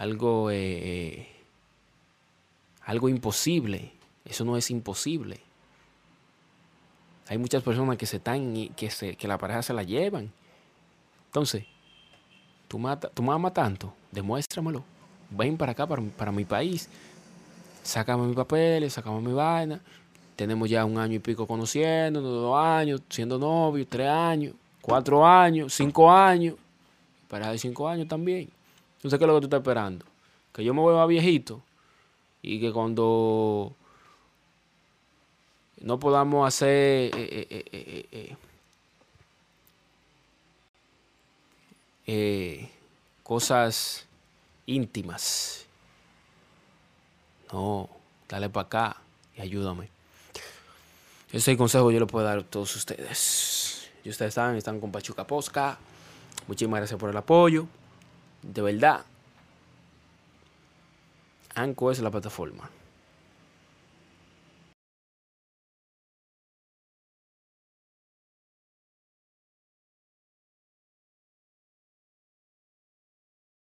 algo, eh, algo imposible. Eso no es imposible. Hay muchas personas que se están que, se, que la pareja se la llevan. Entonces, tú, mata, tú me amas tanto, demuéstramelo. Ven para acá, para, para mi país. Sácame mis papeles, sácame mi vaina. Tenemos ya un año y pico conociendo, dos años, siendo novios, tres años, cuatro años, cinco años. Pareja de cinco años también. Entonces, ¿qué es lo que tú estás esperando? Que yo me vuelva viejito y que cuando no podamos hacer eh, eh, eh, eh, cosas íntimas. No, dale para acá y ayúdame. Ese consejo yo le puedo dar a todos ustedes. Y ustedes saben, están con Pachuca Posca. Muchísimas gracias por el apoyo. De verdad. Anco es la plataforma.